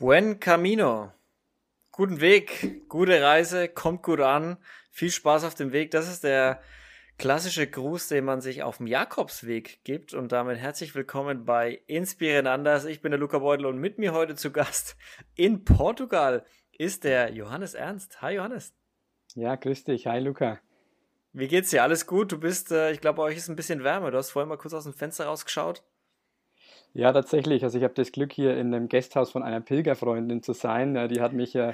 Buen Camino. Guten Weg, gute Reise, kommt gut an. Viel Spaß auf dem Weg. Das ist der klassische Gruß, den man sich auf dem Jakobsweg gibt. Und damit herzlich willkommen bei Inspirieren anders. Ich bin der Luca Beutel und mit mir heute zu Gast in Portugal ist der Johannes Ernst. Hi Johannes. Ja, grüß dich. Hi Luca. Wie geht's dir? Alles gut? Du bist, äh, ich glaube, bei euch ist ein bisschen wärmer. Du hast vorhin mal kurz aus dem Fenster rausgeschaut. Ja, tatsächlich. Also ich habe das Glück, hier in dem Gasthaus von einer Pilgerfreundin zu sein. Die hat mich ja,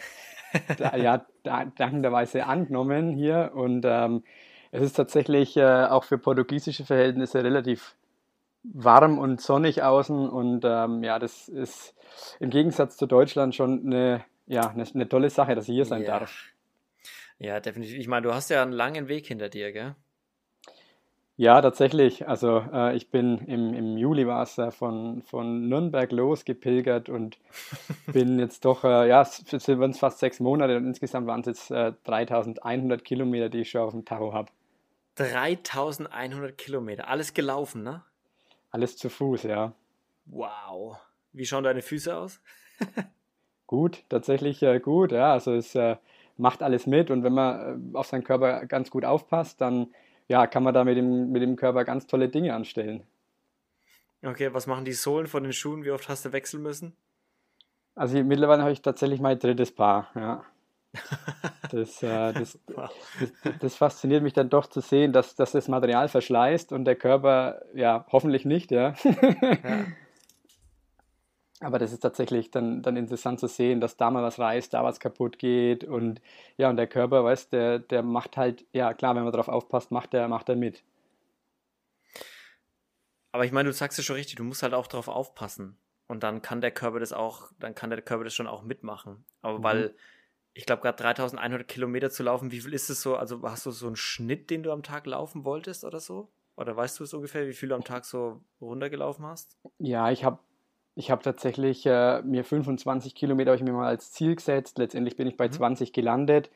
ja dankenderweise angenommen hier. Und ähm, es ist tatsächlich äh, auch für portugiesische Verhältnisse relativ warm und sonnig außen. Und ähm, ja, das ist im Gegensatz zu Deutschland schon eine, ja, eine, eine tolle Sache, dass ich hier sein ja. darf. Ja, definitiv. Ich meine, du hast ja einen langen Weg hinter dir, gell? Ja, tatsächlich. Also äh, ich bin im, im Juli war es äh, von, von Nürnberg losgepilgert und bin jetzt doch, äh, ja, es waren fast sechs Monate und insgesamt waren es jetzt äh, 3100 Kilometer, die ich schon auf dem Tacho habe. 3100 Kilometer, alles gelaufen, ne? Alles zu Fuß, ja. Wow. Wie schauen deine Füße aus? gut, tatsächlich äh, gut, ja. Also es äh, macht alles mit und wenn man äh, auf seinen Körper ganz gut aufpasst, dann ja, kann man da mit dem, mit dem Körper ganz tolle Dinge anstellen. Okay, was machen die Sohlen von den Schuhen? Wie oft hast du wechseln müssen? Also mittlerweile habe ich tatsächlich mein drittes Paar, ja. Das, äh, das, das, das, fasziniert mich dann doch zu sehen, dass, dass das Material verschleißt und der Körper, ja, hoffentlich nicht, ja. ja. Aber das ist tatsächlich dann, dann interessant zu sehen, dass da mal was reißt, da was kaputt geht und ja, und der Körper, weißt der, der macht halt, ja klar, wenn man darauf aufpasst, macht er macht er mit. Aber ich meine, du sagst es schon richtig, du musst halt auch darauf aufpassen. Und dann kann der Körper das auch, dann kann der Körper das schon auch mitmachen. Aber mhm. weil, ich glaube, gerade 3100 Kilometer zu laufen, wie viel ist es so? Also hast du so einen Schnitt, den du am Tag laufen wolltest oder so? Oder weißt du es ungefähr, wie viel du am Tag so runtergelaufen hast? Ja, ich habe ich habe tatsächlich äh, mir 25 Kilometer ich mir mal als Ziel gesetzt. Letztendlich bin ich bei mhm. 20 gelandet.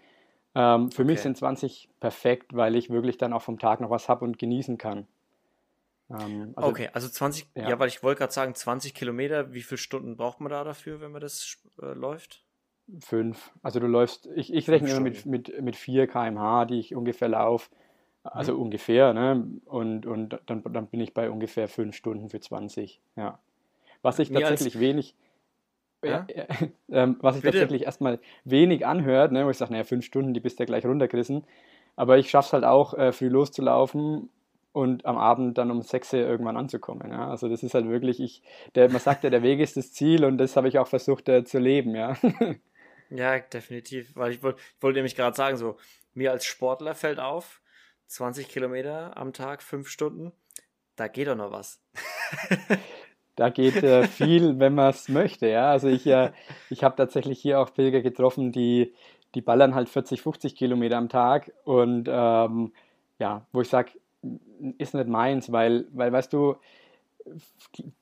Ähm, für okay. mich sind 20 perfekt, weil ich wirklich dann auch vom Tag noch was habe und genießen kann. Ähm, also, okay, also 20, ja, ja weil ich wollte gerade sagen, 20 Kilometer, wie viele Stunden braucht man da dafür, wenn man das äh, läuft? Fünf. Also du läufst, ich, ich rechne immer mit, mit, mit 4 km/h, die ich ungefähr laufe. Also mhm. ungefähr, ne? Und, und dann, dann bin ich bei ungefähr fünf Stunden für 20, ja. Was ich tatsächlich wenig, ja? äh, äh, was ich Bitte? tatsächlich erstmal wenig anhört, ne, wo ich sage, naja, fünf Stunden, die bist ja gleich runtergerissen. Aber ich schaffe es halt auch, äh, früh loszulaufen und am Abend dann um sechs irgendwann anzukommen. Ja? Also das ist halt wirklich, ich, der, man sagt ja, der Weg ist das Ziel und das habe ich auch versucht äh, zu leben, ja. ja, definitiv. Weil ich, wollt, ich wollte nämlich gerade sagen, so, mir als Sportler fällt auf, 20 Kilometer am Tag, fünf Stunden, da geht doch noch was. da geht äh, viel, wenn man es möchte. Ja? Also ich, äh, ich habe tatsächlich hier auch Pilger getroffen, die, die ballern halt 40, 50 Kilometer am Tag und ähm, ja, wo ich sage, ist nicht meins, weil, weil weißt du,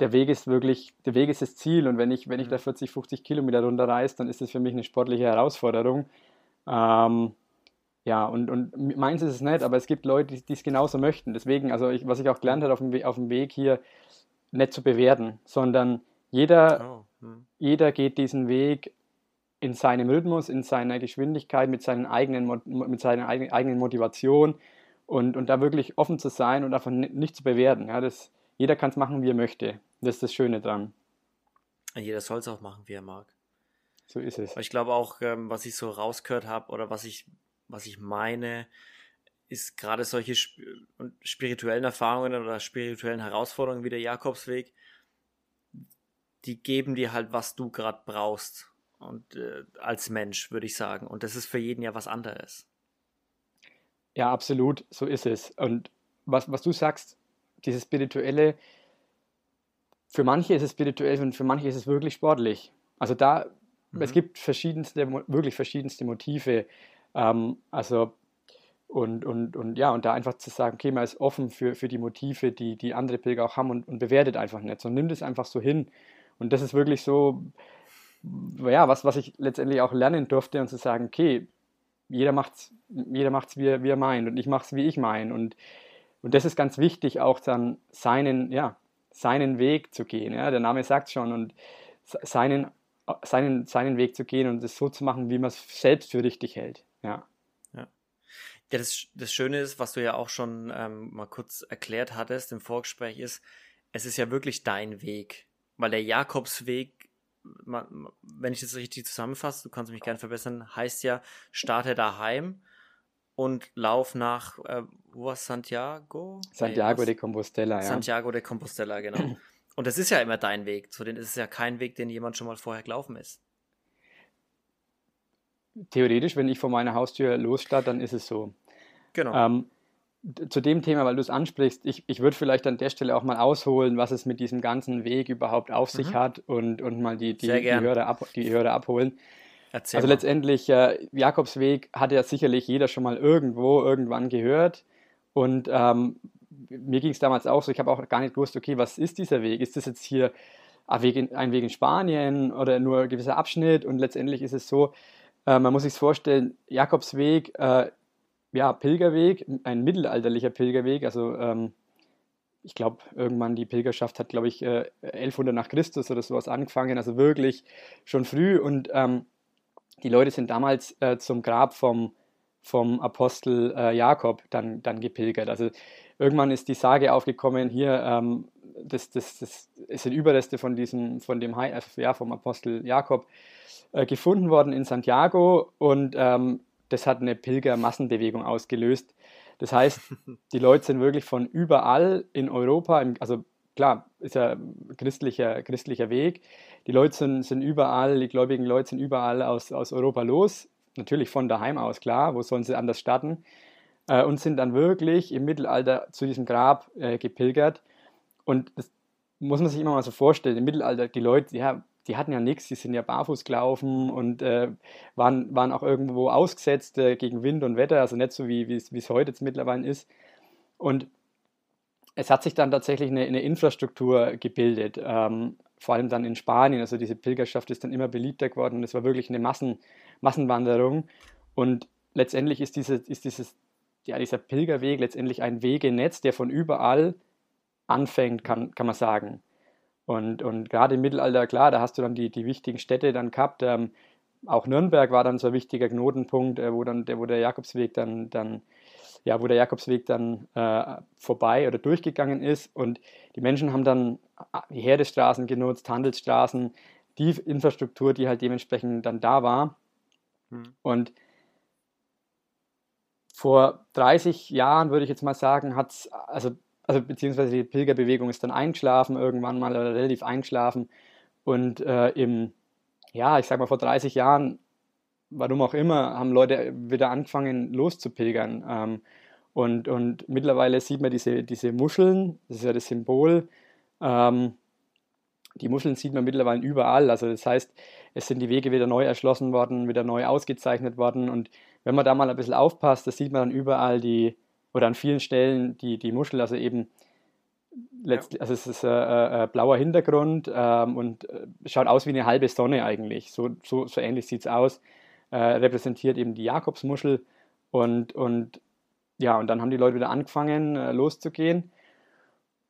der Weg ist wirklich, der Weg ist das Ziel und wenn ich, wenn ich da 40, mhm. 50 Kilometer runterreise, dann ist das für mich eine sportliche Herausforderung. Ähm, ja, und, und meins ist es nicht, aber es gibt Leute, die es genauso möchten. Deswegen, also ich, was ich auch gelernt habe auf dem, auf dem Weg hier, nicht zu bewerten, sondern jeder, oh. hm. jeder geht diesen Weg in seinem Rhythmus, in seiner Geschwindigkeit, mit, seinen eigenen, mit seiner eigenen Motivation und, und da wirklich offen zu sein und einfach nicht zu bewerten. Ja, das, jeder kann es machen, wie er möchte. Das ist das Schöne dran. Jeder soll es auch machen, wie er mag. So ist es. Ich glaube auch, ähm, was ich so rausgehört habe oder was ich, was ich meine, ist gerade solche spirituellen Erfahrungen oder spirituellen Herausforderungen wie der Jakobsweg, die geben dir halt, was du gerade brauchst. Und äh, als Mensch, würde ich sagen. Und das ist für jeden ja was anderes. Ja, absolut, so ist es. Und was, was du sagst, dieses Spirituelle, für manche ist es spirituell und für manche ist es wirklich sportlich. Also da, mhm. es gibt verschiedenste, wirklich verschiedenste Motive. Ähm, also und, und, und ja, und da einfach zu sagen, okay, man ist offen für, für die Motive, die, die andere Pilger auch haben und, und bewertet einfach nicht, sondern nimmt es einfach so hin. Und das ist wirklich so, ja, was, was ich letztendlich auch lernen durfte und zu sagen, okay, jeder macht's, jeder macht's wie, wie er meint und ich mach's wie ich mein. Und, und das ist ganz wichtig, auch dann seinen, ja, seinen Weg zu gehen. Ja? Der Name sagt schon und seinen seinen, seinen Weg zu gehen und es so zu machen, wie man es selbst für richtig hält. Ja, ja das, das Schöne ist, was du ja auch schon ähm, mal kurz erklärt hattest im Vorgespräch, ist, es ist ja wirklich dein Weg. Weil der Jakobsweg, wenn ich das richtig zusammenfasse, du kannst mich gerne verbessern, heißt ja, starte daheim und lauf nach, äh, wo war Santiago? Santiago nee, de Compostela, ja. Santiago de Compostela, genau. Und das ist ja immer dein Weg. Zu denen ist es ja kein Weg, den jemand schon mal vorher gelaufen ist. Theoretisch, wenn ich vor meiner Haustür losstarte, dann ist es so. Genau. Ähm, zu dem Thema, weil du es ansprichst, ich, ich würde vielleicht an der Stelle auch mal ausholen, was es mit diesem ganzen Weg überhaupt auf sich mhm. hat und, und mal die, die, die, Hörer, ab, die Hörer abholen. Erzähl also mal. letztendlich, äh, Jakobsweg hat ja sicherlich jeder schon mal irgendwo, irgendwann gehört. Und ähm, mir ging es damals auch so, ich habe auch gar nicht gewusst, okay, was ist dieser Weg? Ist das jetzt hier ein Weg in, ein Weg in Spanien oder nur ein gewisser Abschnitt? Und letztendlich ist es so, äh, man muss sich vorstellen, Jakobsweg, äh, ja, Pilgerweg, ein mittelalterlicher Pilgerweg, also ähm, ich glaube, irgendwann die Pilgerschaft hat, glaube ich, äh, 1100 nach Christus oder sowas angefangen, also wirklich schon früh. Und ähm, die Leute sind damals äh, zum Grab vom, vom Apostel äh, Jakob dann, dann gepilgert. Also irgendwann ist die Sage aufgekommen, hier, ähm, das, das, das sind Überreste von diesem, von dem, also, ja, vom Apostel Jakob äh, gefunden worden in Santiago und ähm, das hat eine Pilgermassenbewegung ausgelöst. Das heißt, die Leute sind wirklich von überall in Europa, also klar, ist ja christlicher, christlicher Weg. Die Leute sind, sind überall, die gläubigen Leute sind überall aus, aus Europa los. Natürlich von daheim aus, klar, wo sollen sie anders starten? Äh, und sind dann wirklich im Mittelalter zu diesem Grab äh, gepilgert. Und das muss man sich immer mal so vorstellen. Im Mittelalter, die Leute, ja, die hatten ja nichts, die sind ja barfuß gelaufen und äh, waren, waren auch irgendwo ausgesetzt äh, gegen Wind und Wetter, also nicht so wie es heute jetzt mittlerweile ist. Und es hat sich dann tatsächlich eine, eine Infrastruktur gebildet, ähm, vor allem dann in Spanien. Also diese Pilgerschaft ist dann immer beliebter geworden und es war wirklich eine Massen, Massenwanderung. Und letztendlich ist, diese, ist dieses, ja, dieser Pilgerweg letztendlich ein Wegenetz, der von überall anfängt, kann, kann man sagen. Und, und gerade im Mittelalter, klar, da hast du dann die, die wichtigen Städte dann gehabt. Ähm, auch Nürnberg war dann so ein wichtiger Knotenpunkt, äh, wo dann der, wo der Jakobsweg dann, dann ja, wo der Jakobsweg dann äh, vorbei oder durchgegangen ist. Und die Menschen haben dann äh, die Herdestraßen genutzt, Handelsstraßen, die Infrastruktur, die halt dementsprechend dann da war. Hm. Und vor 30 Jahren würde ich jetzt mal sagen, hat es, also also beziehungsweise die Pilgerbewegung ist dann eingeschlafen irgendwann mal oder relativ eingeschlafen. Und äh, im, ja, ich sag mal vor 30 Jahren, warum auch immer, haben Leute wieder angefangen loszupilgern. Ähm, und, und mittlerweile sieht man diese, diese Muscheln, das ist ja das Symbol. Ähm, die Muscheln sieht man mittlerweile überall. Also das heißt, es sind die Wege wieder neu erschlossen worden, wieder neu ausgezeichnet worden. Und wenn man da mal ein bisschen aufpasst, da sieht man dann überall die, oder an vielen Stellen die, die Muschel, also eben letztlich, also es ist äh, äh, blauer Hintergrund ähm, und äh, schaut aus wie eine halbe Sonne eigentlich. So, so, so ähnlich sieht es aus. Äh, repräsentiert eben die Jakobsmuschel und, und ja, und dann haben die Leute wieder angefangen äh, loszugehen.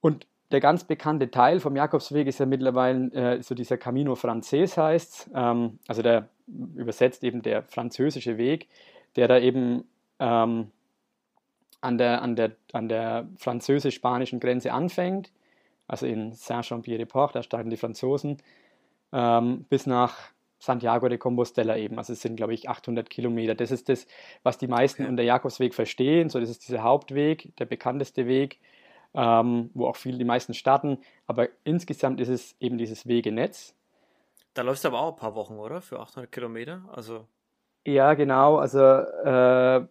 Und der ganz bekannte Teil vom Jakobsweg ist ja mittlerweile äh, so dieser Camino Frances heißt, ähm, also der übersetzt eben der französische Weg, der da eben ähm, an der, an der, an der französisch-spanischen Grenze anfängt, also in Saint-Jean-Pied-de-Port, da starten die Franzosen, ähm, bis nach Santiago de Compostela eben. Also es sind, glaube ich, 800 Kilometer. Das ist das, was die meisten unter Jakobsweg verstehen. So, das ist dieser Hauptweg, der bekannteste Weg, ähm, wo auch viele, die meisten starten. Aber insgesamt ist es eben dieses Wegenetz. Da läufst du aber auch ein paar Wochen, oder? Für 800 Kilometer? Also ja, genau. Also äh,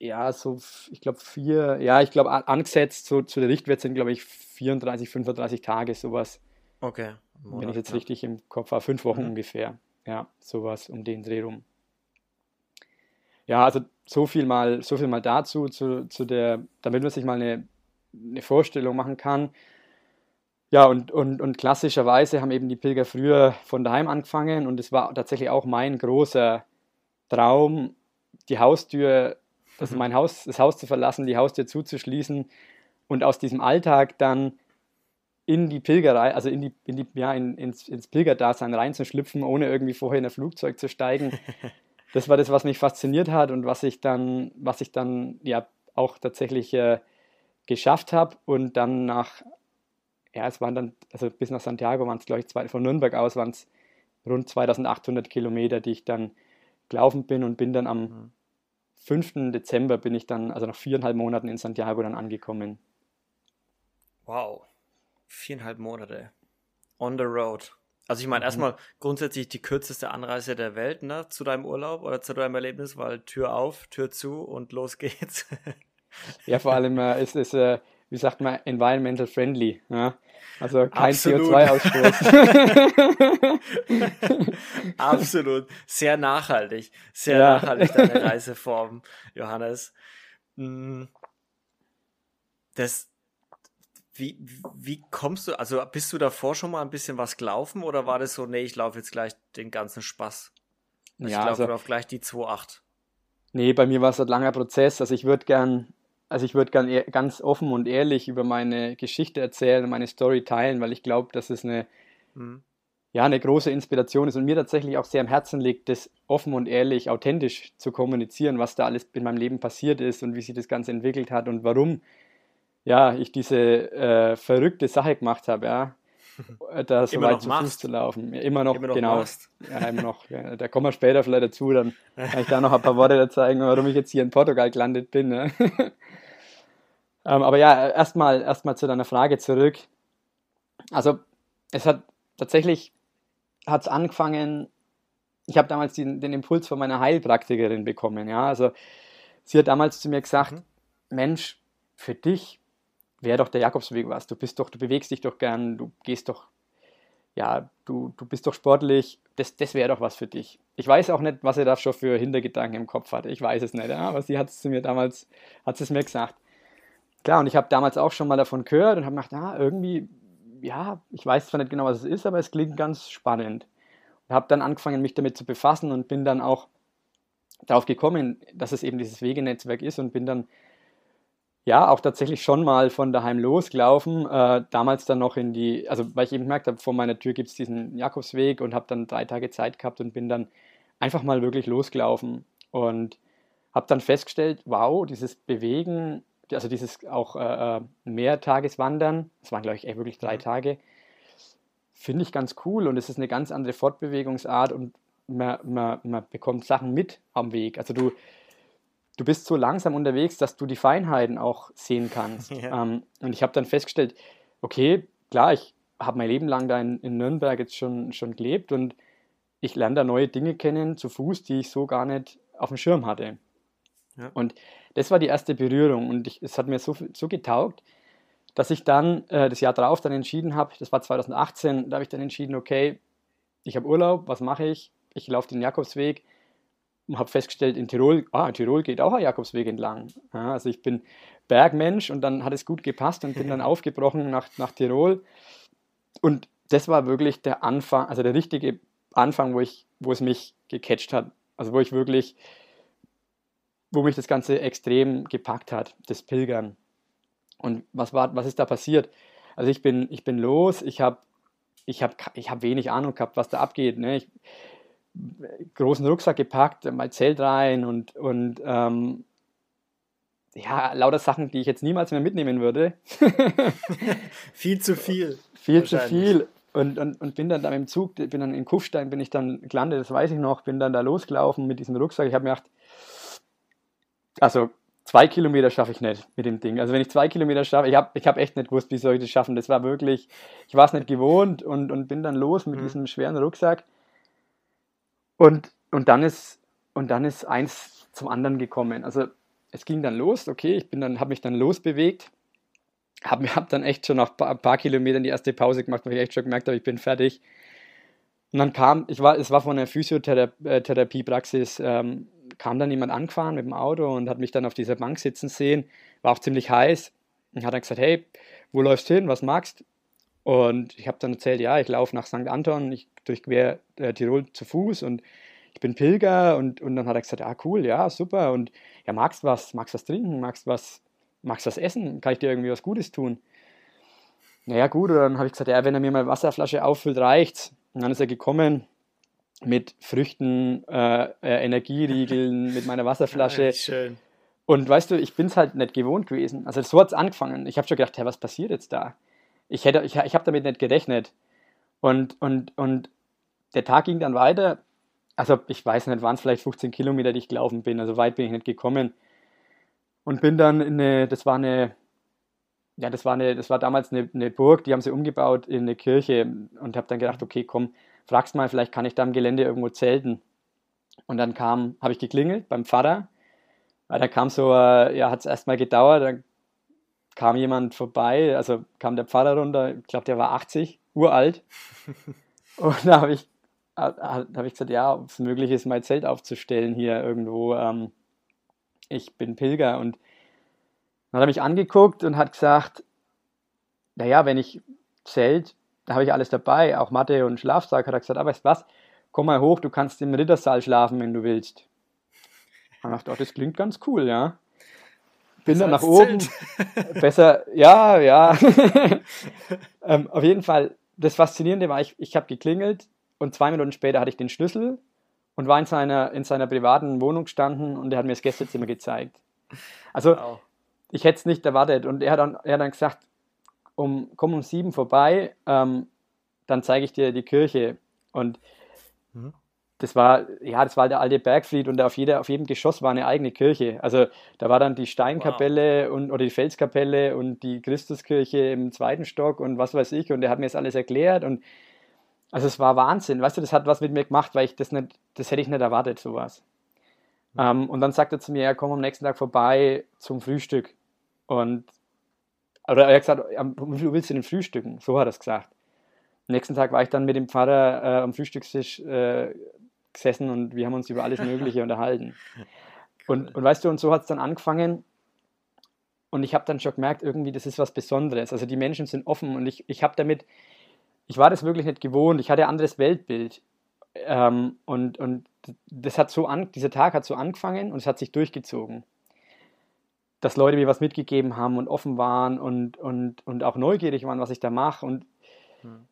ja, so, ich glaube, vier, ja, ich glaube, angesetzt so, zu der Richtwert sind, glaube ich, 34, 35 Tage, sowas. Okay. Monat, Wenn ich jetzt ja. richtig im Kopf habe, fünf Wochen mhm. ungefähr. Ja, sowas um den Dreh rum. Ja, also so viel mal, so viel mal dazu, zu, zu der, damit man sich mal eine, eine Vorstellung machen kann. Ja, und, und, und klassischerweise haben eben die Pilger früher von daheim angefangen und es war tatsächlich auch mein großer Traum, die Haustür also mein Haus, das Haus zu verlassen, die Haustür zuzuschließen und aus diesem Alltag dann in die Pilgerei, also in die, in die, ja, in, ins, ins Pilgerdasein reinzuschlüpfen, ohne irgendwie vorher in ein Flugzeug zu steigen. Das war das, was mich fasziniert hat und was ich dann, was ich dann ja auch tatsächlich äh, geschafft habe und dann nach, ja, es waren dann, also bis nach Santiago waren es, glaube ich, zwei, von Nürnberg aus waren es rund 2800 Kilometer, die ich dann gelaufen bin und bin dann am mhm. 5. Dezember bin ich dann, also nach viereinhalb Monaten in Santiago dann angekommen. Wow, viereinhalb Monate. On the road. Also ich meine, mhm. erstmal grundsätzlich die kürzeste Anreise der Welt, ne, zu deinem Urlaub oder zu deinem Erlebnis, weil Tür auf, Tür zu und los geht's. ja, vor allem äh, ist es, äh, wie sagt man, environmental friendly. Ja? Also kein CO2-Ausstoß. Absolut. Sehr nachhaltig. Sehr ja. nachhaltig deine Reiseform, Johannes. Hm. Das, wie, wie kommst du, also bist du davor schon mal ein bisschen was gelaufen oder war das so, nee, ich laufe jetzt gleich den ganzen Spaß? Also ja, ich laufe also, gleich die 2,8. Nee, bei mir war es ein langer Prozess. Also ich würde gern also ich würde ganz offen und ehrlich über meine Geschichte erzählen, meine Story teilen, weil ich glaube, dass es eine, mhm. ja, eine große Inspiration ist und mir tatsächlich auch sehr am Herzen liegt, das offen und ehrlich, authentisch zu kommunizieren, was da alles in meinem Leben passiert ist und wie sich das Ganze entwickelt hat und warum ja, ich diese äh, verrückte Sache gemacht habe, ja. Da so weit zu Fuß zu laufen. Ja, immer noch, immer noch genau. Machst. Ja, immer noch. Ja. Da kommen wir später vielleicht dazu, dann kann ich da noch ein paar Worte zeigen, warum ich jetzt hier in Portugal gelandet bin. Ja. Ähm, aber ja, erstmal erstmal zu deiner Frage zurück. Also es hat tatsächlich hat's angefangen, ich habe damals den, den, Impuls von meiner Heilpraktikerin bekommen. Ja? Also sie hat damals zu mir gesagt, mhm. Mensch, für dich wäre doch der Jakobsweg was. Du bist doch, du bewegst dich doch gern, du gehst doch, ja, du, du bist doch sportlich, das, das wäre doch was für dich. Ich weiß auch nicht, was er da schon für Hintergedanken im Kopf hatte. Ich weiß es nicht, ja? aber sie hat es zu mir damals, hat es mir gesagt. Klar, und ich habe damals auch schon mal davon gehört und habe gedacht, na, irgendwie, ja, ich weiß zwar nicht genau, was es ist, aber es klingt ganz spannend. Und habe dann angefangen, mich damit zu befassen und bin dann auch darauf gekommen, dass es eben dieses Wegenetzwerk ist und bin dann ja auch tatsächlich schon mal von daheim losgelaufen. Äh, damals dann noch in die, also weil ich eben gemerkt habe, vor meiner Tür gibt es diesen Jakobsweg und habe dann drei Tage Zeit gehabt und bin dann einfach mal wirklich losgelaufen und habe dann festgestellt, wow, dieses Bewegen also dieses auch äh, äh, Mehrtageswandern, das waren glaube ich echt wirklich drei mhm. Tage, finde ich ganz cool und es ist eine ganz andere Fortbewegungsart und man, man, man bekommt Sachen mit am Weg. Also du, du bist so langsam unterwegs, dass du die Feinheiten auch sehen kannst. Ja. Ähm, und ich habe dann festgestellt, okay, klar, ich habe mein Leben lang da in, in, Nürnberg jetzt schon, schon gelebt und ich lerne da neue Dinge kennen zu Fuß, die ich so gar nicht auf dem Schirm hatte. Ja. Und das war die erste Berührung und ich, es hat mir so, so getaugt, dass ich dann äh, das Jahr darauf dann entschieden habe, das war 2018, da habe ich dann entschieden, okay, ich habe Urlaub, was mache ich? Ich laufe den Jakobsweg und habe festgestellt, in Tirol, ah, in Tirol geht auch ein Jakobsweg entlang. Ja, also ich bin Bergmensch und dann hat es gut gepasst und bin dann aufgebrochen nach, nach Tirol. Und das war wirklich der Anfang, also der richtige Anfang, wo, ich, wo es mich gecatcht hat. Also wo ich wirklich wo mich das Ganze extrem gepackt hat, das Pilgern. Und was, war, was ist da passiert? Also ich bin, ich bin los, ich habe ich hab, ich hab wenig Ahnung gehabt, was da abgeht. Ne? Ich, großen Rucksack gepackt, mein Zelt rein und, und ähm, ja, lauter Sachen, die ich jetzt niemals mehr mitnehmen würde. viel zu viel. Viel zu viel. Und, und, und bin dann da im Zug, bin dann in Kufstein, bin ich dann gelandet, das weiß ich noch, bin dann da losgelaufen mit diesem Rucksack. Ich habe mir gedacht, also zwei Kilometer schaffe ich nicht mit dem Ding. Also wenn ich zwei Kilometer schaffe, ich habe ich hab echt nicht gewusst, wie soll ich das schaffen. Das war wirklich, ich war es nicht gewohnt und, und bin dann los mit mhm. diesem schweren Rucksack. Und, und, dann ist, und dann ist eins zum anderen gekommen. Also es ging dann los, okay, ich bin dann, habe mich dann losbewegt, habe hab dann echt schon nach ein paar Kilometern die erste Pause gemacht, weil ich echt schon gemerkt habe, ich bin fertig. Und dann kam, ich war, es war von der Physiotherapiepraxis, ähm, kam dann jemand angefahren mit dem Auto und hat mich dann auf dieser Bank sitzen sehen, war auch ziemlich heiß und hat dann gesagt, hey, wo läufst du hin, was magst? Und ich habe dann erzählt, ja, ich laufe nach St. Anton, ich durchquer äh, Tirol zu Fuß und ich bin Pilger und, und dann hat er gesagt, ah cool, ja, super und ja, magst was, magst was trinken, magst was, magst was essen, kann ich dir irgendwie was Gutes tun? naja gut, und dann habe ich gesagt, ja, wenn er mir mal Wasserflasche auffüllt, reicht's. Und dann ist er gekommen mit Früchten, äh, äh, Energieriegeln, mit meiner Wasserflasche. Ja, schön. Und weißt du, ich bin es halt nicht gewohnt gewesen. Also so hat es angefangen. Ich habe schon gedacht, hey, was passiert jetzt da? Ich, hätte, ich, ich habe damit nicht gerechnet. Und, und, und der Tag ging dann weiter. Also ich weiß nicht, waren es vielleicht 15 Kilometer, die ich gelaufen bin. Also weit bin ich nicht gekommen. Und bin dann in eine, das war eine, ja, das war eine, das war damals eine, eine Burg, die haben sie umgebaut in eine Kirche und habe dann gedacht, okay, komm, fragst mal, vielleicht kann ich da im Gelände irgendwo zelten. Und dann kam, habe ich geklingelt beim Pfarrer, weil da kam so, äh, ja, hat es erstmal gedauert, dann kam jemand vorbei, also kam der Pfarrer runter, ich glaube, der war 80, uralt. Und da habe ich, hab ich gesagt, ja, ob es möglich ist, mein Zelt aufzustellen hier irgendwo. Ähm, ich bin Pilger und dann hat er mich angeguckt und hat gesagt, naja, wenn ich Zelt, da habe ich alles dabei, auch Matte und Schlafsack, hat er gesagt, aber weißt was, komm mal hoch, du kannst im Rittersaal schlafen, wenn du willst. Ich dachte, oh, das klingt ganz cool, ja. Bin dann nach oben. Besser, ja, ja. ähm, auf jeden Fall, das Faszinierende war, ich, ich habe geklingelt und zwei Minuten später hatte ich den Schlüssel und war in seiner, in seiner privaten Wohnung gestanden und er hat mir das Gästezimmer gezeigt. Also, wow ich hätte es nicht erwartet. Und er hat dann, er hat dann gesagt, um, komm um sieben vorbei, ähm, dann zeige ich dir die Kirche. Und mhm. das war, ja, das war der alte Bergfried und auf, jeder, auf jedem Geschoss war eine eigene Kirche. Also da war dann die Steinkapelle wow. und, oder die Felskapelle und die Christuskirche im zweiten Stock und was weiß ich. Und er hat mir das alles erklärt und also es war Wahnsinn. Weißt du, das hat was mit mir gemacht, weil ich das nicht, das hätte ich nicht erwartet, sowas. Mhm. Ähm, und dann sagt er zu mir, ja, komm am nächsten Tag vorbei zum Frühstück. Und, oder er hat gesagt, wie willst du denn frühstücken? So hat er es gesagt. Am nächsten Tag war ich dann mit dem Pfarrer äh, am Frühstückstisch äh, gesessen und wir haben uns über alles Mögliche unterhalten. Und, und weißt du, und so hat es dann angefangen. Und ich habe dann schon gemerkt, irgendwie, das ist was Besonderes. Also die Menschen sind offen und ich, ich habe damit, ich war das wirklich nicht gewohnt. Ich hatte ein anderes Weltbild. Ähm, und, und das hat so an, dieser Tag hat so angefangen und es hat sich durchgezogen dass Leute mir was mitgegeben haben und offen waren und, und, und auch neugierig waren, was ich da mache. Und hm.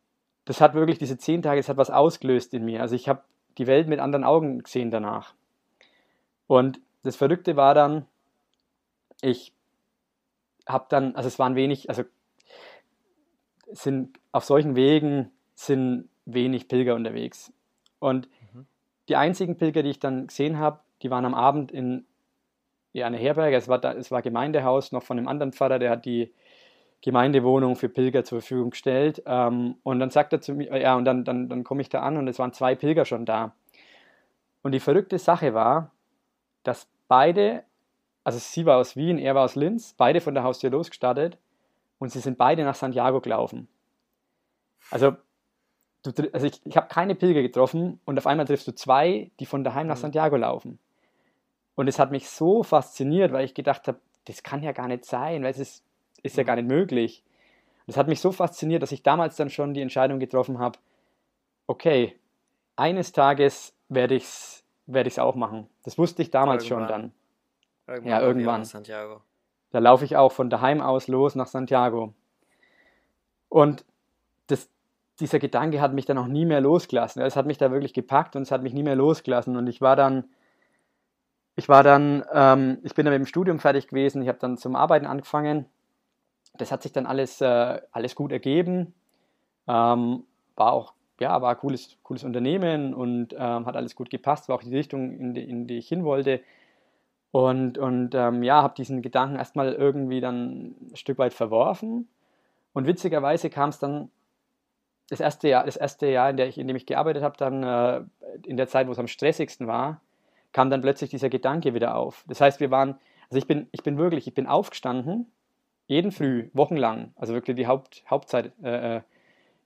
das hat wirklich, diese zehn Tage, das hat was ausgelöst in mir. Also ich habe die Welt mit anderen Augen gesehen danach. Und das Verrückte war dann, ich habe dann, also es waren wenig, also sind auf solchen Wegen sind wenig Pilger unterwegs. Und mhm. die einzigen Pilger, die ich dann gesehen habe, die waren am Abend in ja, eine Herberge. Es war, da, es war Gemeindehaus noch von einem anderen Pfarrer, der hat die Gemeindewohnung für Pilger zur Verfügung gestellt. Ähm, und dann sagt er zu mir, ja, und dann, dann, dann komme ich da an und es waren zwei Pilger schon da. Und die verrückte Sache war, dass beide, also sie war aus Wien, er war aus Linz, beide von der Haustür losgestartet und sie sind beide nach Santiago gelaufen. Also, du, also ich, ich habe keine Pilger getroffen und auf einmal triffst du zwei, die von daheim nach mhm. Santiago laufen. Und es hat mich so fasziniert, weil ich gedacht habe, das kann ja gar nicht sein, weil es ist, ist ja mhm. gar nicht möglich. Das hat mich so fasziniert, dass ich damals dann schon die Entscheidung getroffen habe, okay, eines Tages werde ich es werd ich's auch machen. Das wusste ich damals irgendwann. schon dann. Irgendwann ja, irgendwann. Santiago. Da laufe ich auch von daheim aus los nach Santiago. Und das, dieser Gedanke hat mich dann auch nie mehr losgelassen. Es hat mich da wirklich gepackt und es hat mich nie mehr losgelassen. Und ich war dann ich war dann, ähm, ich bin dann mit dem Studium fertig gewesen, ich habe dann zum Arbeiten angefangen. Das hat sich dann alles, äh, alles gut ergeben. Ähm, war auch, ja, war ein cooles, cooles Unternehmen und ähm, hat alles gut gepasst, war auch die Richtung, in die, in die ich hin wollte. Und, und ähm, ja, habe diesen Gedanken erstmal irgendwie dann ein Stück weit verworfen. Und witzigerweise kam es dann das erste Jahr, das erste Jahr, in, der ich, in dem ich gearbeitet habe, dann äh, in der Zeit, wo es am stressigsten war, kam dann plötzlich dieser Gedanke wieder auf. Das heißt, wir waren, also ich bin, ich bin wirklich, ich bin aufgestanden, jeden Früh, wochenlang, also wirklich die Haupt, Hauptzeit, äh, äh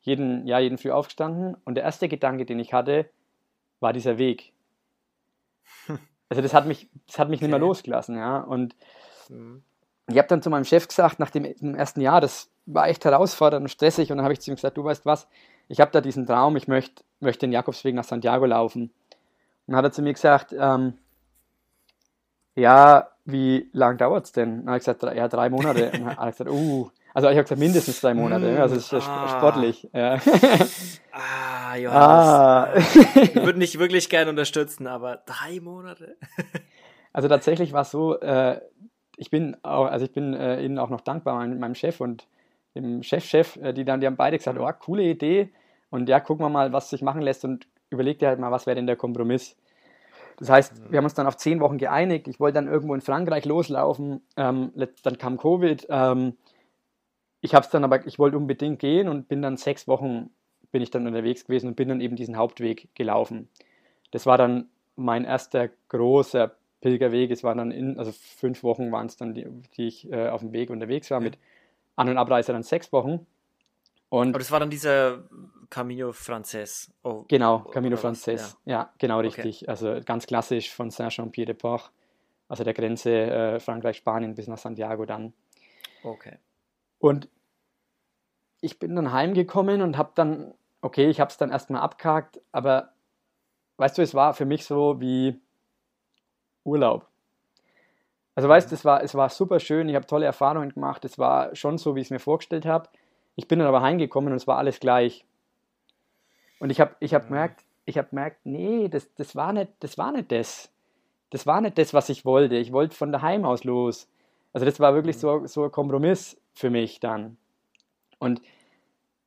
jeden, ja, jeden Früh aufgestanden und der erste Gedanke, den ich hatte, war dieser Weg. Also das hat mich, das hat mich okay. nicht mehr losgelassen, ja. Und mhm. ich habe dann zu meinem Chef gesagt, nach dem, dem, ersten Jahr, das war echt herausfordernd und stressig, und dann habe ich zu ihm gesagt, du weißt was, ich habe da diesen Traum, ich möchte möcht den Jakobsweg nach Santiago laufen. Und hat er zu mir gesagt, ähm, ja, wie lang dauert es denn? Dann habe ich gesagt, ja, drei Monate. Und dann hat er gesagt, uh, Also ich habe gesagt, mindestens drei Monate. Mm, also es ist ah. sportlich. Ja. Ah, Johannes. Ah. ich würde nicht wirklich gerne unterstützen, aber drei Monate. also tatsächlich war es so, äh, ich bin auch, also ich bin äh, ihnen auch noch dankbar, mit meinem Chef und dem Chefchef, -Chef, äh, die dann, die haben beide gesagt, oh, coole Idee. Und ja, gucken wir mal, was sich machen lässt und überleg dir halt mal, was wäre denn der Kompromiss. Das heißt, wir haben uns dann auf zehn Wochen geeinigt. Ich wollte dann irgendwo in Frankreich loslaufen. Ähm, dann kam Covid. Ähm, ich habe es dann aber, ich wollte unbedingt gehen und bin dann sechs Wochen bin ich dann unterwegs gewesen und bin dann eben diesen Hauptweg gelaufen. Das war dann mein erster großer Pilgerweg. Es waren dann in, also fünf Wochen waren es dann, die, die ich äh, auf dem Weg unterwegs war, mit An- und Abreise dann sechs Wochen. Und Aber das war dann dieser Camino Frances. Oh, genau, Camino Frances. Ja. ja. genau richtig. Okay. Also ganz klassisch von Saint-Jean-Pied-de-Port, also der Grenze äh, Frankreich-Spanien bis nach Santiago dann. Okay. Und ich bin dann heimgekommen und habe dann, okay, ich habe es dann erstmal abgehakt, aber weißt du, es war für mich so wie Urlaub. Also weißt du, es war, es war super schön, ich habe tolle Erfahrungen gemacht, es war schon so, wie ich es mir vorgestellt habe. Ich bin dann aber heimgekommen und es war alles gleich. Und ich habe ich hab gemerkt, ich habe gemerkt, nee, das, das, war nicht, das war nicht das. Das war nicht das, was ich wollte. Ich wollte von daheim aus los. Also das war wirklich mhm. so, so ein Kompromiss für mich dann. Und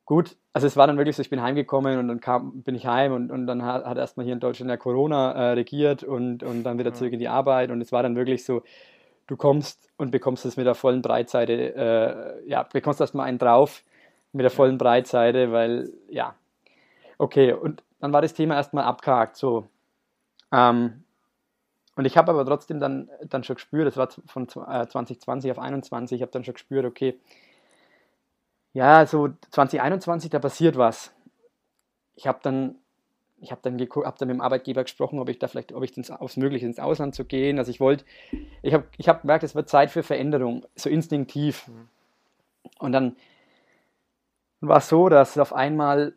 gut, also es war dann wirklich so, ich bin heimgekommen und dann kam, bin ich heim und, und dann hat, hat erstmal hier in Deutschland der Corona äh, regiert und, und dann wieder zurück in die Arbeit und es war dann wirklich so, du kommst und bekommst es mit der vollen Breitseite, äh, ja, bekommst erstmal einen drauf mit der vollen Breitseite, weil, ja, okay, und dann war das Thema erstmal abgehakt, so. Ähm, und ich habe aber trotzdem dann, dann schon gespürt, das war von äh, 2020 auf 2021, ich habe dann schon gespürt, okay, ja, so 2021, da passiert was. Ich habe dann, ich habe dann, hab dann mit dem Arbeitgeber gesprochen, ob ich da vielleicht, ob ich ins, aufs Mögliche ins Ausland zu gehen. Also ich wollte, ich habe ich hab gemerkt, es wird Zeit für Veränderung, so instinktiv. Mhm. Und dann war es so, dass auf einmal,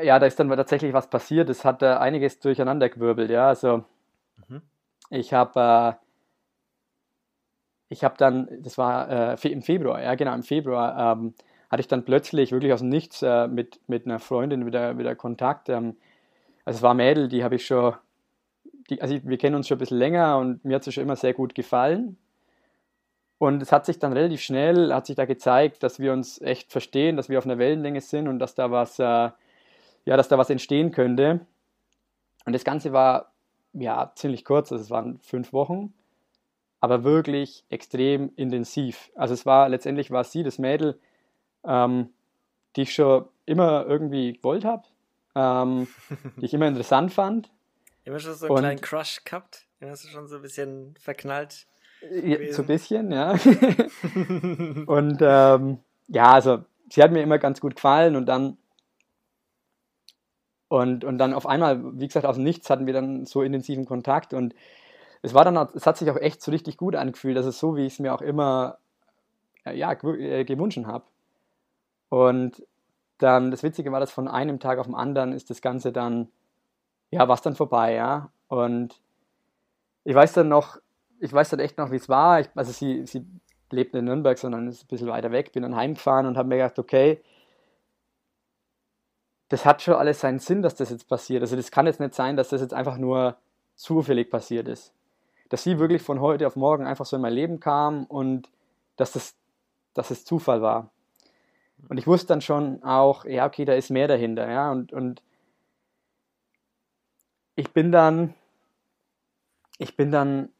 ja, da ist dann tatsächlich was passiert. Es hat äh, einiges durcheinandergewirbelt, ja. Also mhm. ich habe äh, ich habe dann, das war äh, im Februar, ja genau, im Februar ähm, hatte ich dann plötzlich wirklich aus dem Nichts äh, mit, mit einer Freundin wieder, wieder Kontakt. Ähm, also es war Mädel, die habe ich schon, die, also wir kennen uns schon ein bisschen länger und mir hat sie schon immer sehr gut gefallen. Und es hat sich dann relativ schnell, hat sich da gezeigt, dass wir uns echt verstehen, dass wir auf einer Wellenlänge sind und dass da was, äh, ja, dass da was entstehen könnte. Und das Ganze war ja ziemlich kurz, also es waren fünf Wochen aber wirklich extrem intensiv. Also es war letztendlich war sie das Mädel, ähm, die ich schon immer irgendwie gewollt habe, ähm, die ich immer interessant fand. Immer schon so einen und, kleinen Crush gehabt? Immer schon so ein bisschen verknallt? Ja, so ein bisschen, ja. und ähm, ja, also sie hat mir immer ganz gut gefallen und dann und, und dann auf einmal, wie gesagt, aus dem Nichts hatten wir dann so intensiven Kontakt und es war dann, es hat sich auch echt so richtig gut angefühlt. Das ist so, wie ich es mir auch immer ja, äh, gewünscht habe. Und dann, das Witzige war, dass von einem Tag auf den anderen ist das Ganze dann, ja, war es dann vorbei, ja. Und ich weiß dann noch, ich weiß dann echt noch, wie es war. Ich, also sie, sie lebt in Nürnberg, sondern ist ein bisschen weiter weg, bin dann heimgefahren und habe mir gedacht, okay, das hat schon alles seinen Sinn, dass das jetzt passiert. Also das kann jetzt nicht sein, dass das jetzt einfach nur zufällig passiert ist dass sie wirklich von heute auf morgen einfach so in mein Leben kam und dass das, dass es Zufall war. Und ich wusste dann schon auch, ja, okay, da ist mehr dahinter, ja, und, und ich bin dann, ich bin dann,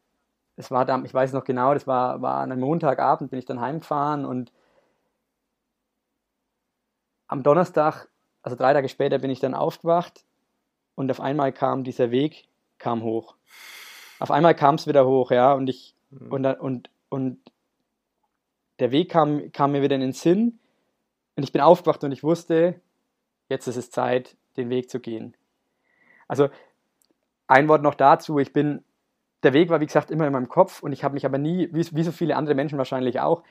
es war da, ich weiß noch genau, das war, war an einem Montagabend, bin ich dann heimgefahren und am Donnerstag, also drei Tage später, bin ich dann aufgewacht und auf einmal kam dieser Weg, kam hoch auf einmal kam es wieder hoch, ja, und ich, mhm. und, und, und der Weg kam, kam mir wieder in den Sinn und ich bin aufgewacht und ich wusste, jetzt ist es Zeit, den Weg zu gehen. Also ein Wort noch dazu, ich bin, der Weg war wie gesagt immer in meinem Kopf und ich habe mich aber nie, wie, wie so viele andere Menschen wahrscheinlich auch,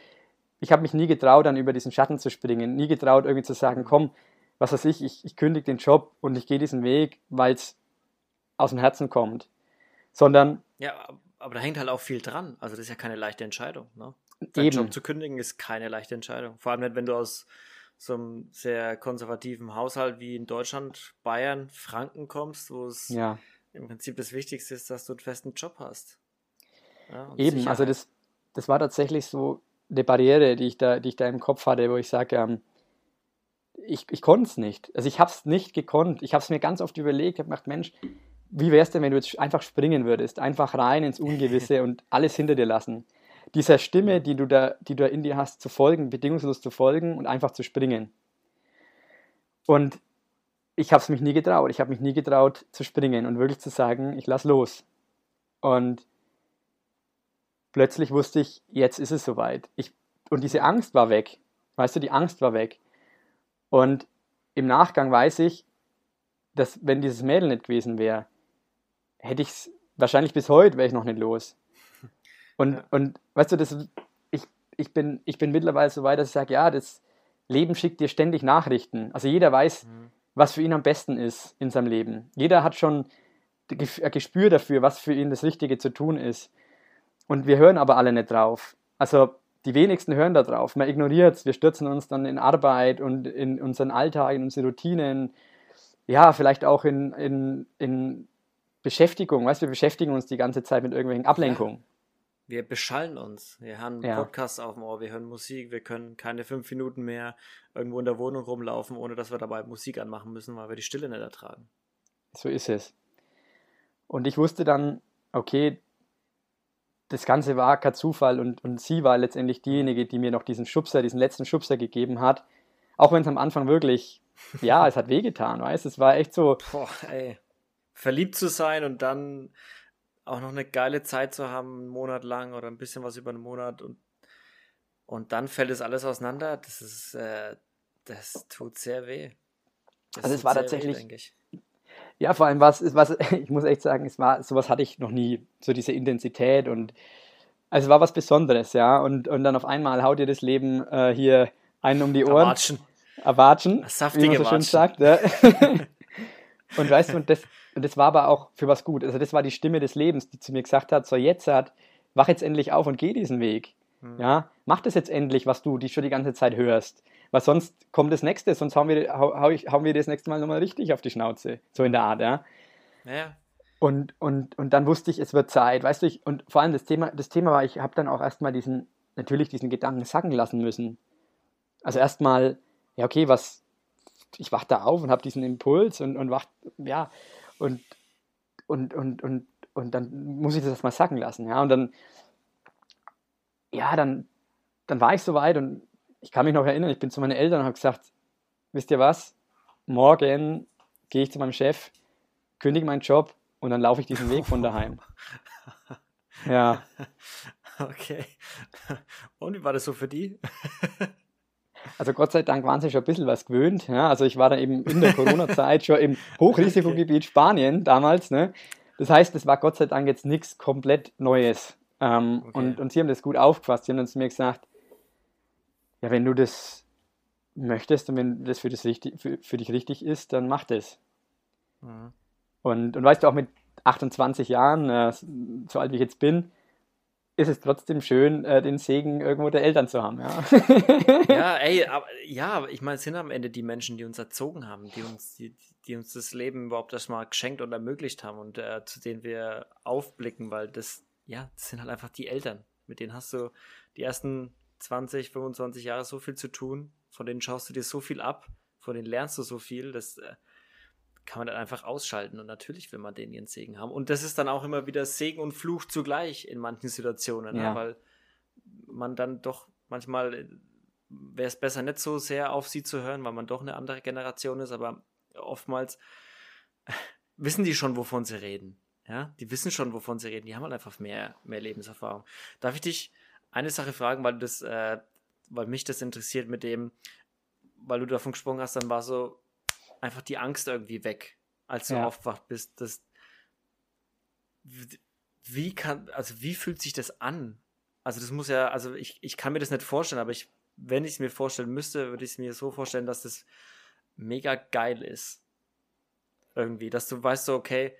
ich habe mich nie getraut, dann über diesen Schatten zu springen, nie getraut, irgendwie zu sagen, mhm. komm, was weiß ich, ich, ich kündige den Job und ich gehe diesen Weg, weil es aus dem Herzen kommt sondern. Ja, aber da hängt halt auch viel dran. Also das ist ja keine leichte Entscheidung. Ne? Deinen Job zu kündigen ist keine leichte Entscheidung. Vor allem nicht, wenn du aus so einem sehr konservativen Haushalt wie in Deutschland, Bayern, Franken kommst, wo es ja. im Prinzip das Wichtigste ist, dass du einen festen Job hast. Ja, Eben, Sicherheit. also das, das war tatsächlich so eine Barriere, die ich da, die ich da im Kopf hatte, wo ich sage, ähm, ich, ich konnte es nicht. Also ich habe es nicht gekonnt. Ich habe es mir ganz oft überlegt, habe gedacht, Mensch, wie wäre es denn, wenn du jetzt einfach springen würdest, einfach rein ins Ungewisse und alles hinter dir lassen? Dieser Stimme, die du da, die du in dir hast, zu folgen, bedingungslos zu folgen und einfach zu springen. Und ich habe es mich nie getraut. Ich habe mich nie getraut zu springen und wirklich zu sagen, ich lass los. Und plötzlich wusste ich, jetzt ist es soweit. Ich, und diese Angst war weg. Weißt du, die Angst war weg. Und im Nachgang weiß ich, dass wenn dieses Mädel nicht gewesen wäre, hätte ich es wahrscheinlich bis heute wäre ich noch nicht los. Und, ja. und weißt du, das, ich, ich, bin, ich bin mittlerweile so weit, dass ich sage, ja, das Leben schickt dir ständig Nachrichten. Also jeder weiß, mhm. was für ihn am besten ist in seinem Leben. Jeder hat schon ein Gespür dafür, was für ihn das Richtige zu tun ist. Und wir hören aber alle nicht drauf. Also die wenigsten hören da drauf. Man ignoriert es. Wir stürzen uns dann in Arbeit und in unseren Alltag, in unsere Routinen. Ja, vielleicht auch in, in, in Beschäftigung. Weißt du, wir beschäftigen uns die ganze Zeit mit irgendwelchen Ablenkungen. Ja. Wir beschallen uns. Wir hören ja. Podcasts auf dem Ohr, wir hören Musik. Wir können keine fünf Minuten mehr irgendwo in der Wohnung rumlaufen, ohne dass wir dabei Musik anmachen müssen, weil wir die Stille nicht ertragen. So ist es. Und ich wusste dann, okay, das Ganze war kein Zufall und, und sie war letztendlich diejenige, die mir noch diesen Schubser, diesen letzten Schubser gegeben hat. Auch wenn es am Anfang wirklich, ja, es hat wehgetan, weißt Es war echt so. Boah, ey. Verliebt zu sein und dann auch noch eine geile Zeit zu haben, einen Monat lang oder ein bisschen was über einen Monat und, und dann fällt es alles auseinander. Das ist, äh, das tut sehr weh. Das also es war tatsächlich, weh, ja, vor allem was, was, ich muss echt sagen, es war, sowas hatte ich noch nie, so diese Intensität und also es war was Besonderes, ja. Und, und dann auf einmal haut dir das Leben äh, hier einen um die Ohren. Erwatschen. Erwatschen, wie man so schön sagt. Ja. und weißt du, und das, und das war aber auch für was gut. Also das war die Stimme des Lebens, die zu mir gesagt hat, so jetzt hat, wach jetzt endlich auf und geh diesen Weg. Mhm. Ja, mach das jetzt endlich, was du die schon die ganze Zeit hörst. Weil sonst kommt das nächste, sonst hauen wir, hau, hauen wir das nächste Mal nochmal richtig auf die Schnauze. So in der Art, ja. Ja. Und, und, und dann wusste ich, es wird Zeit, weißt du, ich, und vor allem das Thema, das Thema war, ich habe dann auch erstmal diesen, natürlich diesen Gedanken sacken lassen müssen. Also erstmal, ja, okay, was, ich wach da auf und habe diesen Impuls und, und wach, ja, und, und, und, und, und dann muss ich das erstmal sacken lassen, ja, und dann, ja, dann, dann war ich soweit und ich kann mich noch erinnern, ich bin zu meinen Eltern und habe gesagt, wisst ihr was, morgen gehe ich zu meinem Chef, kündige meinen Job und dann laufe ich diesen Weg von daheim. Ja. Okay. Und wie war das so für die? Also Gott sei Dank waren sie schon ein bisschen was gewöhnt. Ja? Also ich war dann eben in der Corona-Zeit schon im Hochrisikogebiet Spanien damals. Ne? Das heißt, es war Gott sei Dank jetzt nichts komplett Neues. Ähm, okay. und, und sie haben das gut aufgefasst. Sie haben dann zu mir gesagt, ja, wenn du das möchtest und wenn das für, das richtig, für, für dich richtig ist, dann mach das. Mhm. Und, und weißt du, auch mit 28 Jahren, äh, so alt wie ich jetzt bin, ist es trotzdem schön, äh, den Segen irgendwo der Eltern zu haben. Ja, ja ey, aber, ja, ich meine, es sind am Ende die Menschen, die uns erzogen haben, die uns, die, die uns das Leben überhaupt erstmal geschenkt und ermöglicht haben und äh, zu denen wir aufblicken, weil das, ja, das sind halt einfach die Eltern. Mit denen hast du die ersten 20, 25 Jahre so viel zu tun, von denen schaust du dir so viel ab, von denen lernst du so viel, das äh, kann man dann einfach ausschalten und natürlich will man den ihren Segen haben. Und das ist dann auch immer wieder Segen und Fluch zugleich in manchen Situationen, ne? ja. ne? weil man dann doch manchmal äh, wäre es besser nicht so sehr auf sie zu hören, weil man doch eine andere Generation ist, aber oftmals wissen die schon, wovon sie reden. Ja, die wissen schon, wovon sie reden. Die haben halt einfach mehr, mehr Lebenserfahrung. Darf ich dich eine Sache fragen, weil das, äh, weil mich das interessiert mit dem, weil du davon gesprochen hast, dann war so einfach die Angst irgendwie weg, als du ja. aufgewacht bist. Das, wie kann, also wie fühlt sich das an? Also das muss ja, also ich, ich kann mir das nicht vorstellen, aber ich, wenn ich es mir vorstellen müsste, würde ich es mir so vorstellen, dass das mega geil ist. Irgendwie, dass du weißt so, okay,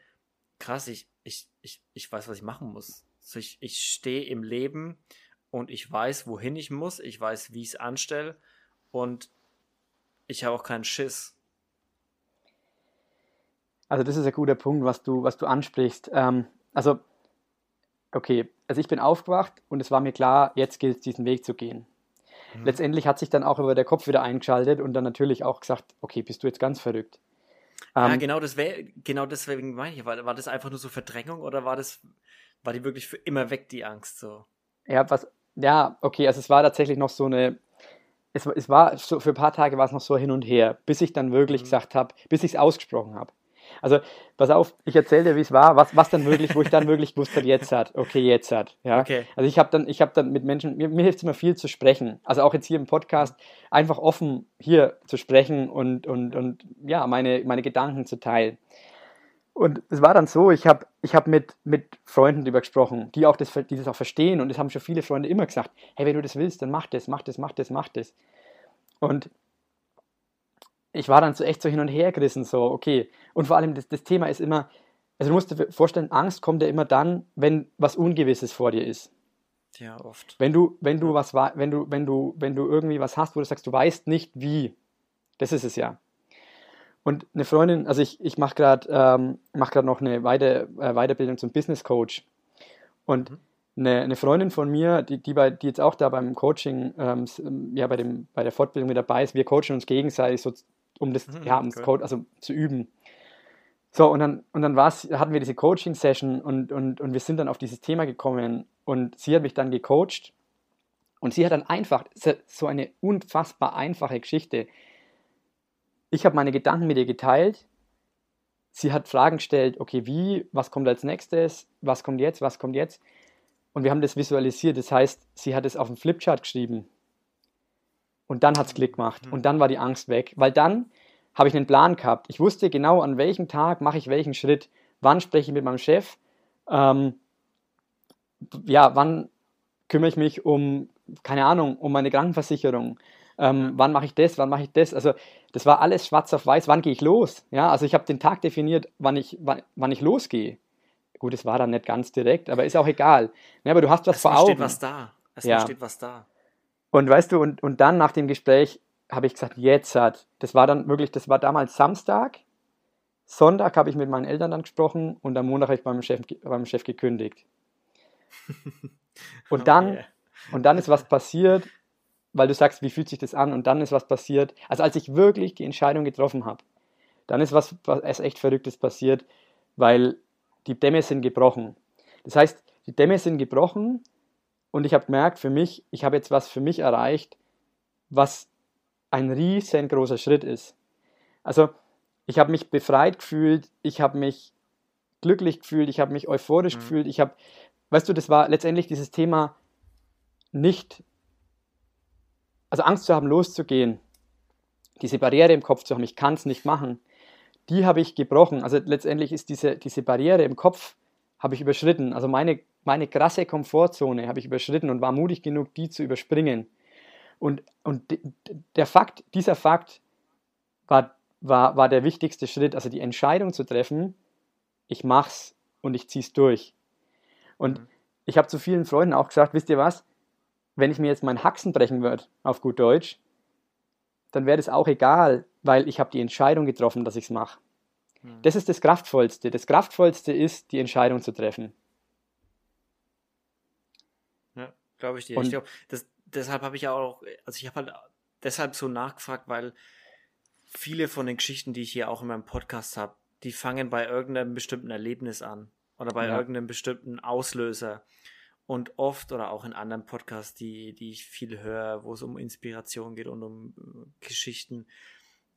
krass, ich, ich, ich, ich weiß, was ich machen muss. So, ich, ich stehe im Leben und ich weiß, wohin ich muss, ich weiß, wie ich es anstelle und ich habe auch keinen Schiss. Also das ist ein guter Punkt, was du, was du ansprichst. Ähm, also, okay, also ich bin aufgewacht und es war mir klar, jetzt gilt es, diesen Weg zu gehen. Mhm. Letztendlich hat sich dann auch über der Kopf wieder eingeschaltet und dann natürlich auch gesagt, okay, bist du jetzt ganz verrückt. Ja, ähm, genau, das wär, genau deswegen meine ich, war, war das einfach nur so Verdrängung oder war das, war die wirklich für immer weg, die Angst so? Ja, was, ja, okay, also es war tatsächlich noch so eine, es, es war so, für ein paar Tage war es noch so hin und her, bis ich dann wirklich mhm. gesagt habe, bis ich es ausgesprochen habe. Also, pass auf, ich erzähle dir, wie es war, was, was dann wirklich, wo ich dann wirklich wusste, jetzt hat, okay, jetzt hat, ja. Okay. Also ich habe dann, ich habe dann mit Menschen, mir, mir hilft es immer viel zu sprechen. Also auch jetzt hier im Podcast, einfach offen hier zu sprechen und, und, und ja, meine, meine Gedanken zu teilen. Und es war dann so, ich habe ich hab mit, mit Freunden darüber gesprochen, die, auch das, die das auch verstehen. Und es haben schon viele Freunde immer gesagt, hey, wenn du das willst, dann mach das, mach das, mach das, mach das. Und ich war dann so echt so hin und her gerissen, so, okay. Und vor allem das, das Thema ist immer, also du musst dir vorstellen, Angst kommt ja immer dann, wenn was Ungewisses vor dir ist. Ja, oft. Wenn du, wenn du was wenn du, wenn du, wenn du irgendwie was hast, wo du sagst, du weißt nicht wie, das ist es ja. Und eine Freundin, also ich, ich mache gerade ähm, mach noch eine Weiter, äh, Weiterbildung zum Business Coach. Und mhm. eine, eine Freundin von mir, die, die, bei, die jetzt auch da beim Coaching, ähm, ja, bei, dem, bei der Fortbildung mit dabei ist, wir coachen uns gegenseitig, so, um das, mhm, ja, um das Code, also zu üben. So, und dann, und dann hatten wir diese Coaching-Session und, und, und wir sind dann auf dieses Thema gekommen und sie hat mich dann gecoacht und sie hat dann einfach, so eine unfassbar einfache Geschichte, ich habe meine Gedanken mit ihr geteilt. Sie hat Fragen gestellt, okay, wie, was kommt als nächstes, was kommt jetzt, was kommt jetzt. Und wir haben das visualisiert. Das heißt, sie hat es auf dem Flipchart geschrieben. Und dann hat es Klick gemacht. Und dann war die Angst weg. Weil dann habe ich einen Plan gehabt. Ich wusste genau, an welchem Tag mache ich welchen Schritt. Wann spreche ich mit meinem Chef? Ähm, ja, wann kümmere ich mich um, keine Ahnung, um meine Krankenversicherung? Ähm, wann mache ich das, wann mache ich das. Also das war alles schwarz auf weiß, wann gehe ich los. Ja, also ich habe den Tag definiert, wann ich, wann, wann ich losgehe. Gut, es war dann nicht ganz direkt, aber ist auch egal. Ja, aber du hast was es vor Augen. Es steht was da. Es ja. steht was da. Und weißt du, und, und dann nach dem Gespräch habe ich gesagt, jetzt hat. Das war dann wirklich, das war damals Samstag. Sonntag habe ich mit meinen Eltern dann gesprochen und am Montag habe ich beim Chef, beim Chef gekündigt. Und dann, okay. und dann ist was passiert, weil du sagst, wie fühlt sich das an und dann ist was passiert. Also als ich wirklich die Entscheidung getroffen habe, dann ist was, was echt Verrücktes passiert, weil die Dämme sind gebrochen. Das heißt, die Dämme sind gebrochen und ich habe gemerkt, für mich, ich habe jetzt was für mich erreicht, was ein riesengroßer Schritt ist. Also ich habe mich befreit gefühlt, ich habe mich glücklich gefühlt, ich habe mich euphorisch mhm. gefühlt, ich habe, weißt du, das war letztendlich dieses Thema nicht also Angst zu haben, loszugehen, diese Barriere im Kopf zu haben, ich kann es nicht machen, die habe ich gebrochen. Also letztendlich ist diese, diese Barriere im Kopf, habe ich überschritten. Also meine, meine krasse Komfortzone habe ich überschritten und war mutig genug, die zu überspringen. Und, und der Fakt, dieser Fakt war, war, war der wichtigste Schritt, also die Entscheidung zu treffen, ich mach's und ich zieh's durch. Und mhm. ich habe zu vielen Freunden auch gesagt, wisst ihr was, wenn ich mir jetzt meinen Haxen brechen würde, auf gut Deutsch, dann wäre das auch egal, weil ich habe die Entscheidung getroffen, dass ich es mache. Hm. Das ist das Kraftvollste. Das Kraftvollste ist, die Entscheidung zu treffen. Ja, glaube ich dir. Und ich glaub, das, deshalb habe ich ja auch, also ich habe halt deshalb so nachgefragt, weil viele von den Geschichten, die ich hier auch in meinem Podcast habe, die fangen bei irgendeinem bestimmten Erlebnis an oder bei ja. irgendeinem bestimmten Auslöser. Und oft oder auch in anderen Podcasts, die, die ich viel höre, wo es um Inspiration geht und um äh, Geschichten,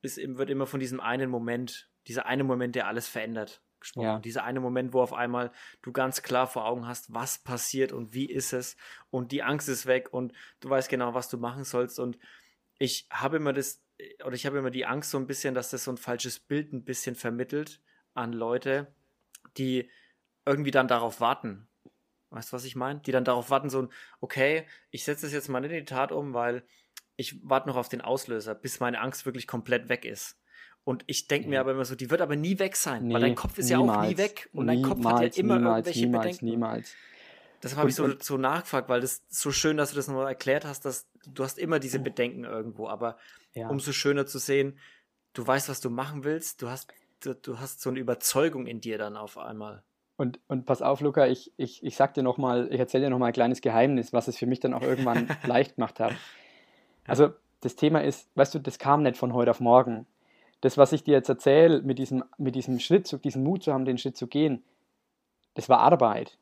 ist, wird immer von diesem einen Moment, dieser eine Moment, der alles verändert, gesprochen. Ja. Dieser eine Moment, wo auf einmal du ganz klar vor Augen hast, was passiert und wie ist es und die Angst ist weg und du weißt genau, was du machen sollst. Und ich habe immer das, oder ich habe immer die Angst so ein bisschen, dass das so ein falsches Bild ein bisschen vermittelt an Leute, die irgendwie dann darauf warten, Weißt du, was ich meine? Die dann darauf warten, so ein, okay, ich setze das jetzt mal in die Tat um, weil ich warte noch auf den Auslöser, bis meine Angst wirklich komplett weg ist. Und ich denke mir aber immer so, die wird aber nie weg sein, nee, weil dein Kopf ist niemals, ja auch nie weg und dein Kopf hat ja immer niemals, irgendwelche niemals, Bedenken. Niemals. Das habe ich so, so nachgefragt, weil das so schön, dass du das nochmal erklärt hast, dass du hast immer diese Bedenken irgendwo, aber ja. umso schöner zu sehen, du weißt, was du machen willst, du hast, du, du hast so eine Überzeugung in dir dann auf einmal. Und, und pass auf, Luca, ich, ich, ich sag dir noch mal, ich erzähle dir noch mal ein kleines Geheimnis, was es für mich dann auch irgendwann leicht gemacht hat. Also das Thema ist, weißt du, das kam nicht von heute auf morgen. Das, was ich dir jetzt erzähle, mit diesem, mit diesem Schritt, diesem Mut zu haben, den Schritt zu gehen, das war Arbeit.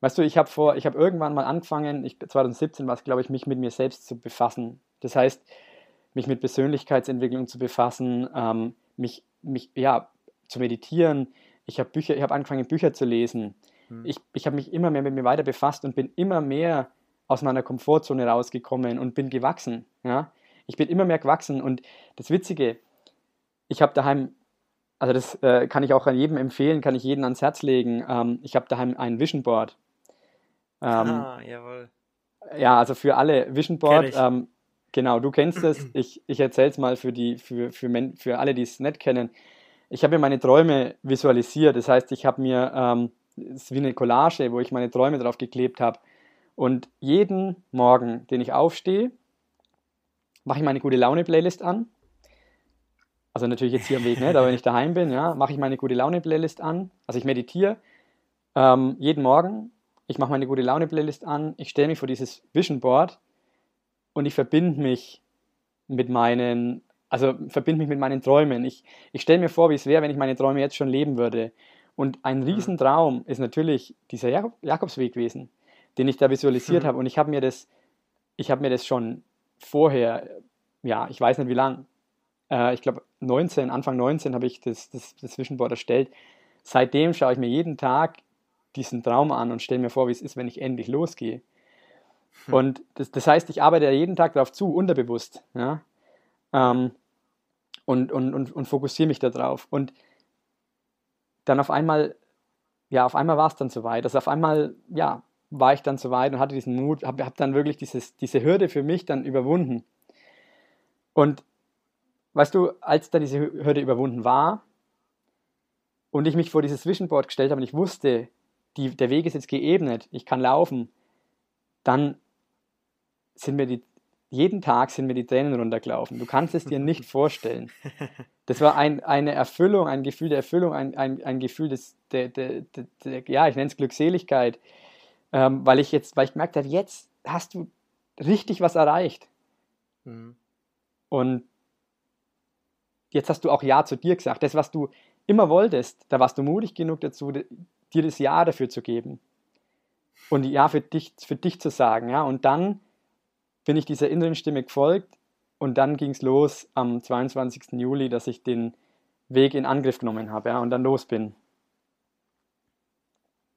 Weißt du, ich habe vor, ich habe irgendwann mal angefangen, ich, 2017 war es, glaube ich, mich mit mir selbst zu befassen. Das heißt, mich mit Persönlichkeitsentwicklung zu befassen, ähm, mich, mich, ja, zu meditieren. Ich habe Bücher, ich habe angefangen, Bücher zu lesen. Hm. Ich, ich habe mich immer mehr mit mir weiter befasst und bin immer mehr aus meiner Komfortzone rausgekommen und bin gewachsen. Ja? Ich bin immer mehr gewachsen und das Witzige, ich habe daheim, also das äh, kann ich auch an jedem empfehlen, kann ich jedem ans Herz legen. Ähm, ich habe daheim ein Vision Board. Ähm, ah, jawohl. Ja, also für alle Vision Board. Ähm, genau, du kennst es. Ich, ich erzähle es mal für, die, für, für, für alle, die es nicht kennen. Ich habe mir meine Träume visualisiert. Das heißt, ich habe mir, ähm, es ist wie eine Collage, wo ich meine Träume drauf geklebt habe. Und jeden Morgen, den ich aufstehe, mache ich meine gute Laune-Playlist an. Also natürlich jetzt hier am Weg, ne? aber wenn ich daheim bin, ja, mache ich meine gute Laune-Playlist an. Also ich meditiere ähm, jeden Morgen ich mache meine gute Laune-Playlist an, ich stelle mich vor dieses Vision Board und ich verbinde mich mit meinen, also verbinde mich mit meinen Träumen. Ich, ich stelle mir vor, wie es wäre, wenn ich meine Träume jetzt schon leben würde. Und ein mhm. Riesentraum ist natürlich dieser Jak Jakobsweg gewesen, den ich da visualisiert mhm. habe. Und ich habe mir das, ich habe mir das schon vorher, ja, ich weiß nicht wie lang, äh, ich glaube 19, Anfang 19 habe ich das, das, das Vision Board erstellt. Seitdem schaue ich mir jeden Tag diesen Traum an und stelle mir vor, wie es ist, wenn ich endlich losgehe. Hm. Und das, das, heißt, ich arbeite ja jeden Tag darauf zu, unterbewusst. Ja? Ähm, und, und, und, und fokussiere mich darauf. Und dann auf einmal, ja, auf einmal war es dann soweit. Also auf einmal, ja, war ich dann soweit und hatte diesen Mut, habe hab dann wirklich dieses, diese Hürde für mich dann überwunden. Und weißt du, als dann diese Hürde überwunden war und ich mich vor dieses Vision Board gestellt habe und ich wusste, die, der Weg ist jetzt geebnet, ich kann laufen, dann sind mir die, jeden Tag sind mir die Tränen runtergelaufen. Du kannst es dir nicht vorstellen. Das war ein, eine Erfüllung, ein Gefühl der Erfüllung, ein, ein, ein Gefühl des, der, der, der, der ja, ich nenne es Glückseligkeit, ähm, weil ich jetzt, weil ich gemerkt habe, jetzt hast du richtig was erreicht. Mhm. Und jetzt hast du auch Ja zu dir gesagt. Das, was du immer wolltest, da warst du mutig genug dazu, dir das Ja dafür zu geben und Ja für dich, für dich zu sagen. Ja? Und dann bin ich dieser inneren Stimme gefolgt und dann ging es los am 22. Juli, dass ich den Weg in Angriff genommen habe ja, und dann los bin.